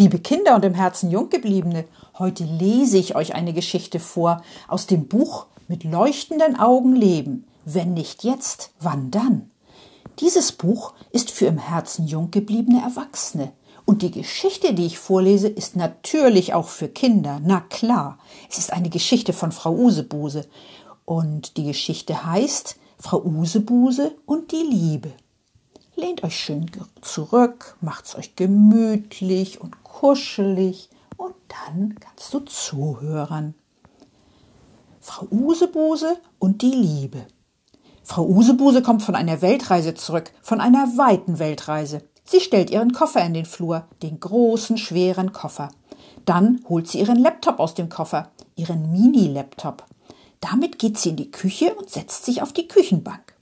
Liebe Kinder und im Herzen Junggebliebene, heute lese ich euch eine Geschichte vor aus dem Buch Mit leuchtenden Augen leben. Wenn nicht jetzt, wann dann? Dieses Buch ist für im Herzen Junggebliebene Erwachsene. Und die Geschichte, die ich vorlese, ist natürlich auch für Kinder. Na klar. Es ist eine Geschichte von Frau Usebuse. Und die Geschichte heißt Frau Usebuse und die Liebe. Lehnt euch schön zurück, macht's euch gemütlich und kuschelig und dann kannst du zuhören. Frau Usebuse und die Liebe. Frau Usebuse kommt von einer Weltreise zurück, von einer weiten Weltreise. Sie stellt ihren Koffer in den Flur, den großen, schweren Koffer. Dann holt sie ihren Laptop aus dem Koffer, ihren Mini-Laptop. Damit geht sie in die Küche und setzt sich auf die Küchenbank.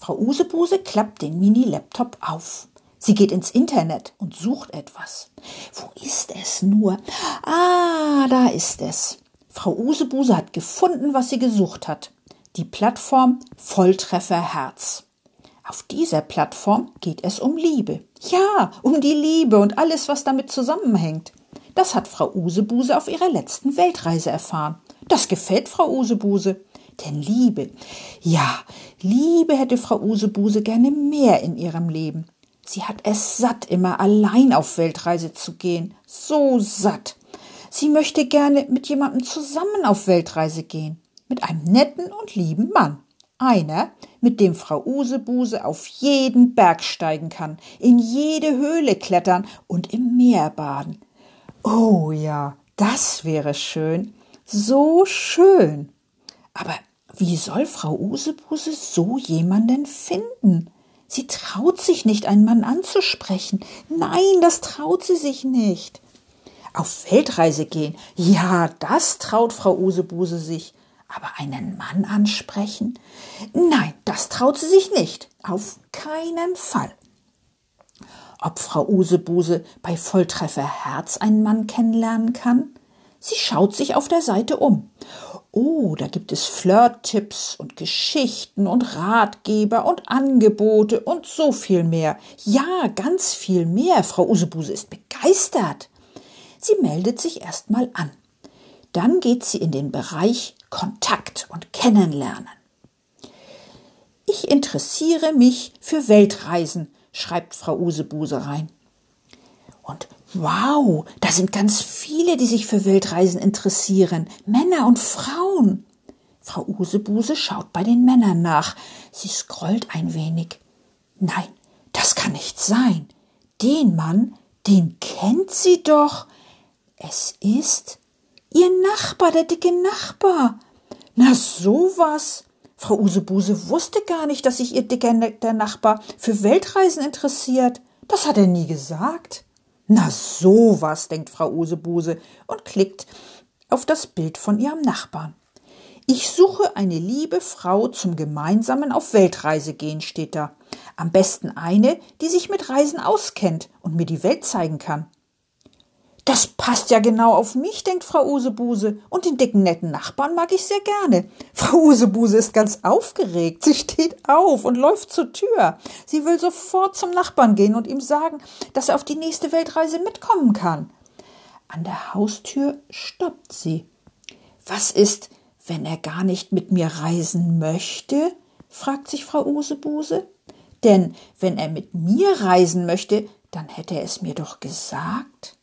Frau Usebuse klappt den Mini-Laptop auf. Sie geht ins Internet und sucht etwas. Wo ist es nur? Ah, da ist es. Frau Usebuse hat gefunden, was sie gesucht hat. Die Plattform Volltreffer Herz. Auf dieser Plattform geht es um Liebe. Ja, um die Liebe und alles, was damit zusammenhängt. Das hat Frau Usebuse auf ihrer letzten Weltreise erfahren. Das gefällt Frau Usebuse. Denn Liebe, ja, Liebe hätte Frau Usebuse gerne mehr in ihrem Leben. Sie hat es satt, immer allein auf Weltreise zu gehen. So satt. Sie möchte gerne mit jemandem zusammen auf Weltreise gehen. Mit einem netten und lieben Mann. Einer, mit dem Frau Usebuse auf jeden Berg steigen kann, in jede Höhle klettern und im Meer baden. Oh ja, das wäre schön. So schön. Aber wie soll Frau Usebuse so jemanden finden? Sie traut sich nicht, einen Mann anzusprechen. Nein, das traut sie sich nicht. Auf Weltreise gehen, ja, das traut Frau Usebuse sich. Aber einen Mann ansprechen? Nein, das traut sie sich nicht. Auf keinen Fall. Ob Frau Usebuse bei Volltreffer Herz einen Mann kennenlernen kann? Sie schaut sich auf der Seite um. Oh, da gibt es Flirt-Tipps und Geschichten und Ratgeber und Angebote und so viel mehr. Ja, ganz viel mehr. Frau Usebuse ist begeistert. Sie meldet sich erstmal an. Dann geht sie in den Bereich Kontakt und Kennenlernen. Ich interessiere mich für Weltreisen, schreibt Frau Usebuse rein. Und Wow, da sind ganz viele, die sich für Weltreisen interessieren. Männer und Frauen. Frau Usebuse schaut bei den Männern nach. Sie scrollt ein wenig. Nein, das kann nicht sein. Den Mann, den kennt sie doch. Es ist ihr Nachbar, der dicke Nachbar. Na sowas. Frau Usebuse wusste gar nicht, dass sich ihr dicker Nachbar für Weltreisen interessiert. Das hat er nie gesagt. Na sowas, denkt Frau Usebuse und klickt auf das Bild von ihrem Nachbarn. Ich suche eine liebe Frau zum gemeinsamen auf Weltreise gehen, steht da. Am besten eine, die sich mit Reisen auskennt und mir die Welt zeigen kann. Das passt ja genau auf mich, denkt Frau Usebuse. Und den dicken netten Nachbarn mag ich sehr gerne. Frau Usebuse ist ganz aufgeregt. Sie steht auf und läuft zur Tür. Sie will sofort zum Nachbarn gehen und ihm sagen, dass er auf die nächste Weltreise mitkommen kann. An der Haustür stoppt sie. Was ist, wenn er gar nicht mit mir reisen möchte? fragt sich Frau Usebuse. Denn wenn er mit mir reisen möchte, dann hätte er es mir doch gesagt.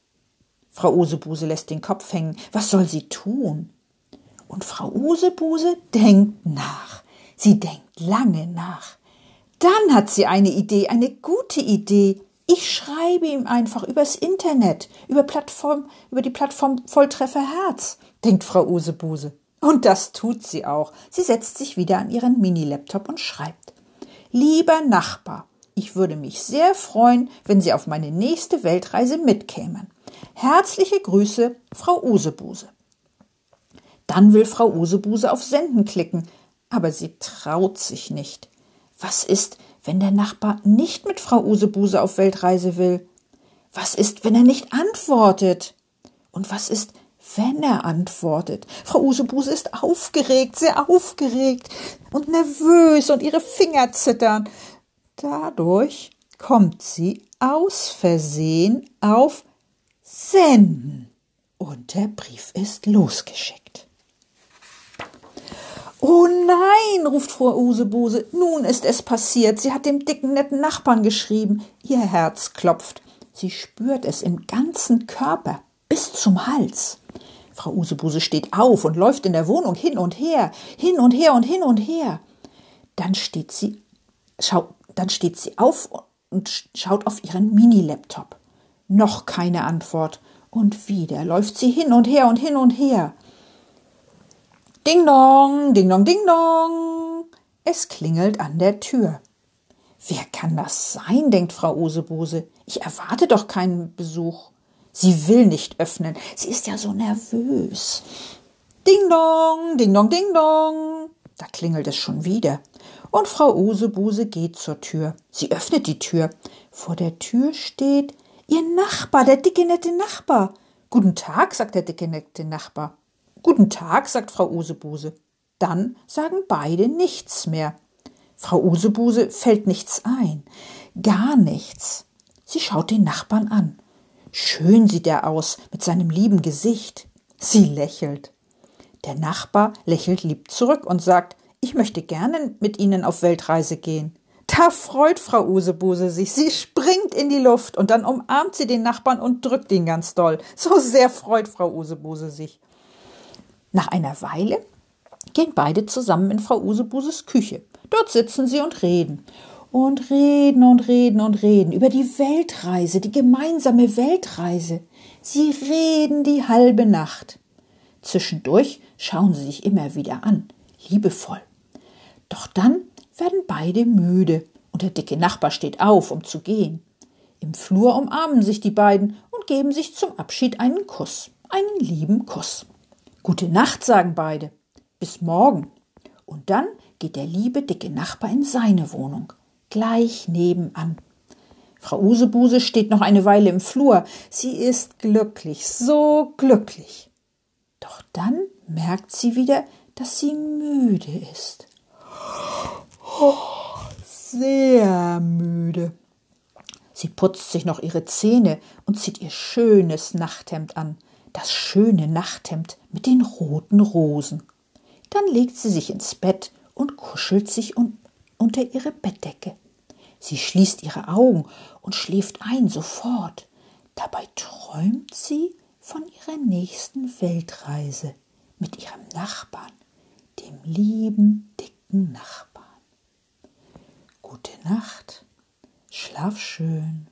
Frau Usebuse lässt den Kopf hängen. Was soll sie tun? Und Frau Usebuse denkt nach. Sie denkt lange nach. Dann hat sie eine Idee, eine gute Idee. Ich schreibe ihm einfach übers Internet, über Plattform, über die Plattform Volltreffer Herz, denkt Frau Usebuse. Und das tut sie auch. Sie setzt sich wieder an ihren Mini-Laptop und schreibt. Lieber Nachbar, ich würde mich sehr freuen, wenn Sie auf meine nächste Weltreise mitkämen. Herzliche Grüße, Frau Usebuse. Dann will Frau Usebuse auf Senden klicken, aber sie traut sich nicht. Was ist, wenn der Nachbar nicht mit Frau Usebuse auf Weltreise will? Was ist, wenn er nicht antwortet? Und was ist, wenn er antwortet? Frau Usebuse ist aufgeregt, sehr aufgeregt und nervös und ihre Finger zittern. Dadurch kommt sie aus Versehen auf Senden und der Brief ist losgeschickt. Oh nein, ruft Frau Usebuse, nun ist es passiert. Sie hat dem dicken, netten Nachbarn geschrieben. Ihr Herz klopft. Sie spürt es im ganzen Körper, bis zum Hals. Frau Usebuse steht auf und läuft in der Wohnung hin und her, hin und her und hin und her. Dann steht sie, schau, dann steht sie auf und schaut auf ihren Mini-Laptop. Noch keine Antwort. Und wieder läuft sie hin und her und hin und her. Ding dong, ding dong, ding dong. Es klingelt an der Tür. Wer kann das sein? denkt Frau Osebose. Ich erwarte doch keinen Besuch. Sie will nicht öffnen. Sie ist ja so nervös. Ding dong, ding dong, ding dong. Da klingelt es schon wieder. Und Frau Osebuse geht zur Tür. Sie öffnet die Tür. Vor der Tür steht Ihr Nachbar, der dicke nette Nachbar. Guten Tag, sagt der dicke nette Nachbar. Guten Tag, sagt Frau Usebuse. Dann sagen beide nichts mehr. Frau Usebuse fällt nichts ein. Gar nichts. Sie schaut den Nachbarn an. Schön sieht er aus mit seinem lieben Gesicht. Sie lächelt. Der Nachbar lächelt lieb zurück und sagt, ich möchte gerne mit Ihnen auf Weltreise gehen. Da freut Frau Usebuse sich. Sie springt in die Luft und dann umarmt sie den Nachbarn und drückt ihn ganz doll. So sehr freut Frau Usebuse sich. Nach einer Weile gehen beide zusammen in Frau Usebuses Küche. Dort sitzen sie und reden. Und reden und reden und reden über die Weltreise, die gemeinsame Weltreise. Sie reden die halbe Nacht. Zwischendurch schauen sie sich immer wieder an, liebevoll. Doch dann werden beide müde und der dicke Nachbar steht auf, um zu gehen. Im Flur umarmen sich die beiden und geben sich zum Abschied einen Kuss, einen lieben Kuss. Gute Nacht, sagen beide. Bis morgen. Und dann geht der liebe dicke Nachbar in seine Wohnung, gleich nebenan. Frau Usebuse steht noch eine Weile im Flur. Sie ist glücklich, so glücklich. Doch dann merkt sie wieder, dass sie müde ist. Sehr müde. Sie putzt sich noch ihre Zähne und zieht ihr schönes Nachthemd an, das schöne Nachthemd mit den roten Rosen. Dann legt sie sich ins Bett und kuschelt sich un unter ihre Bettdecke. Sie schließt ihre Augen und schläft ein sofort. Dabei träumt sie von ihrer nächsten Weltreise mit ihrem Nachbarn, dem lieben, dicken Nachbarn. Nacht, schlaf schön.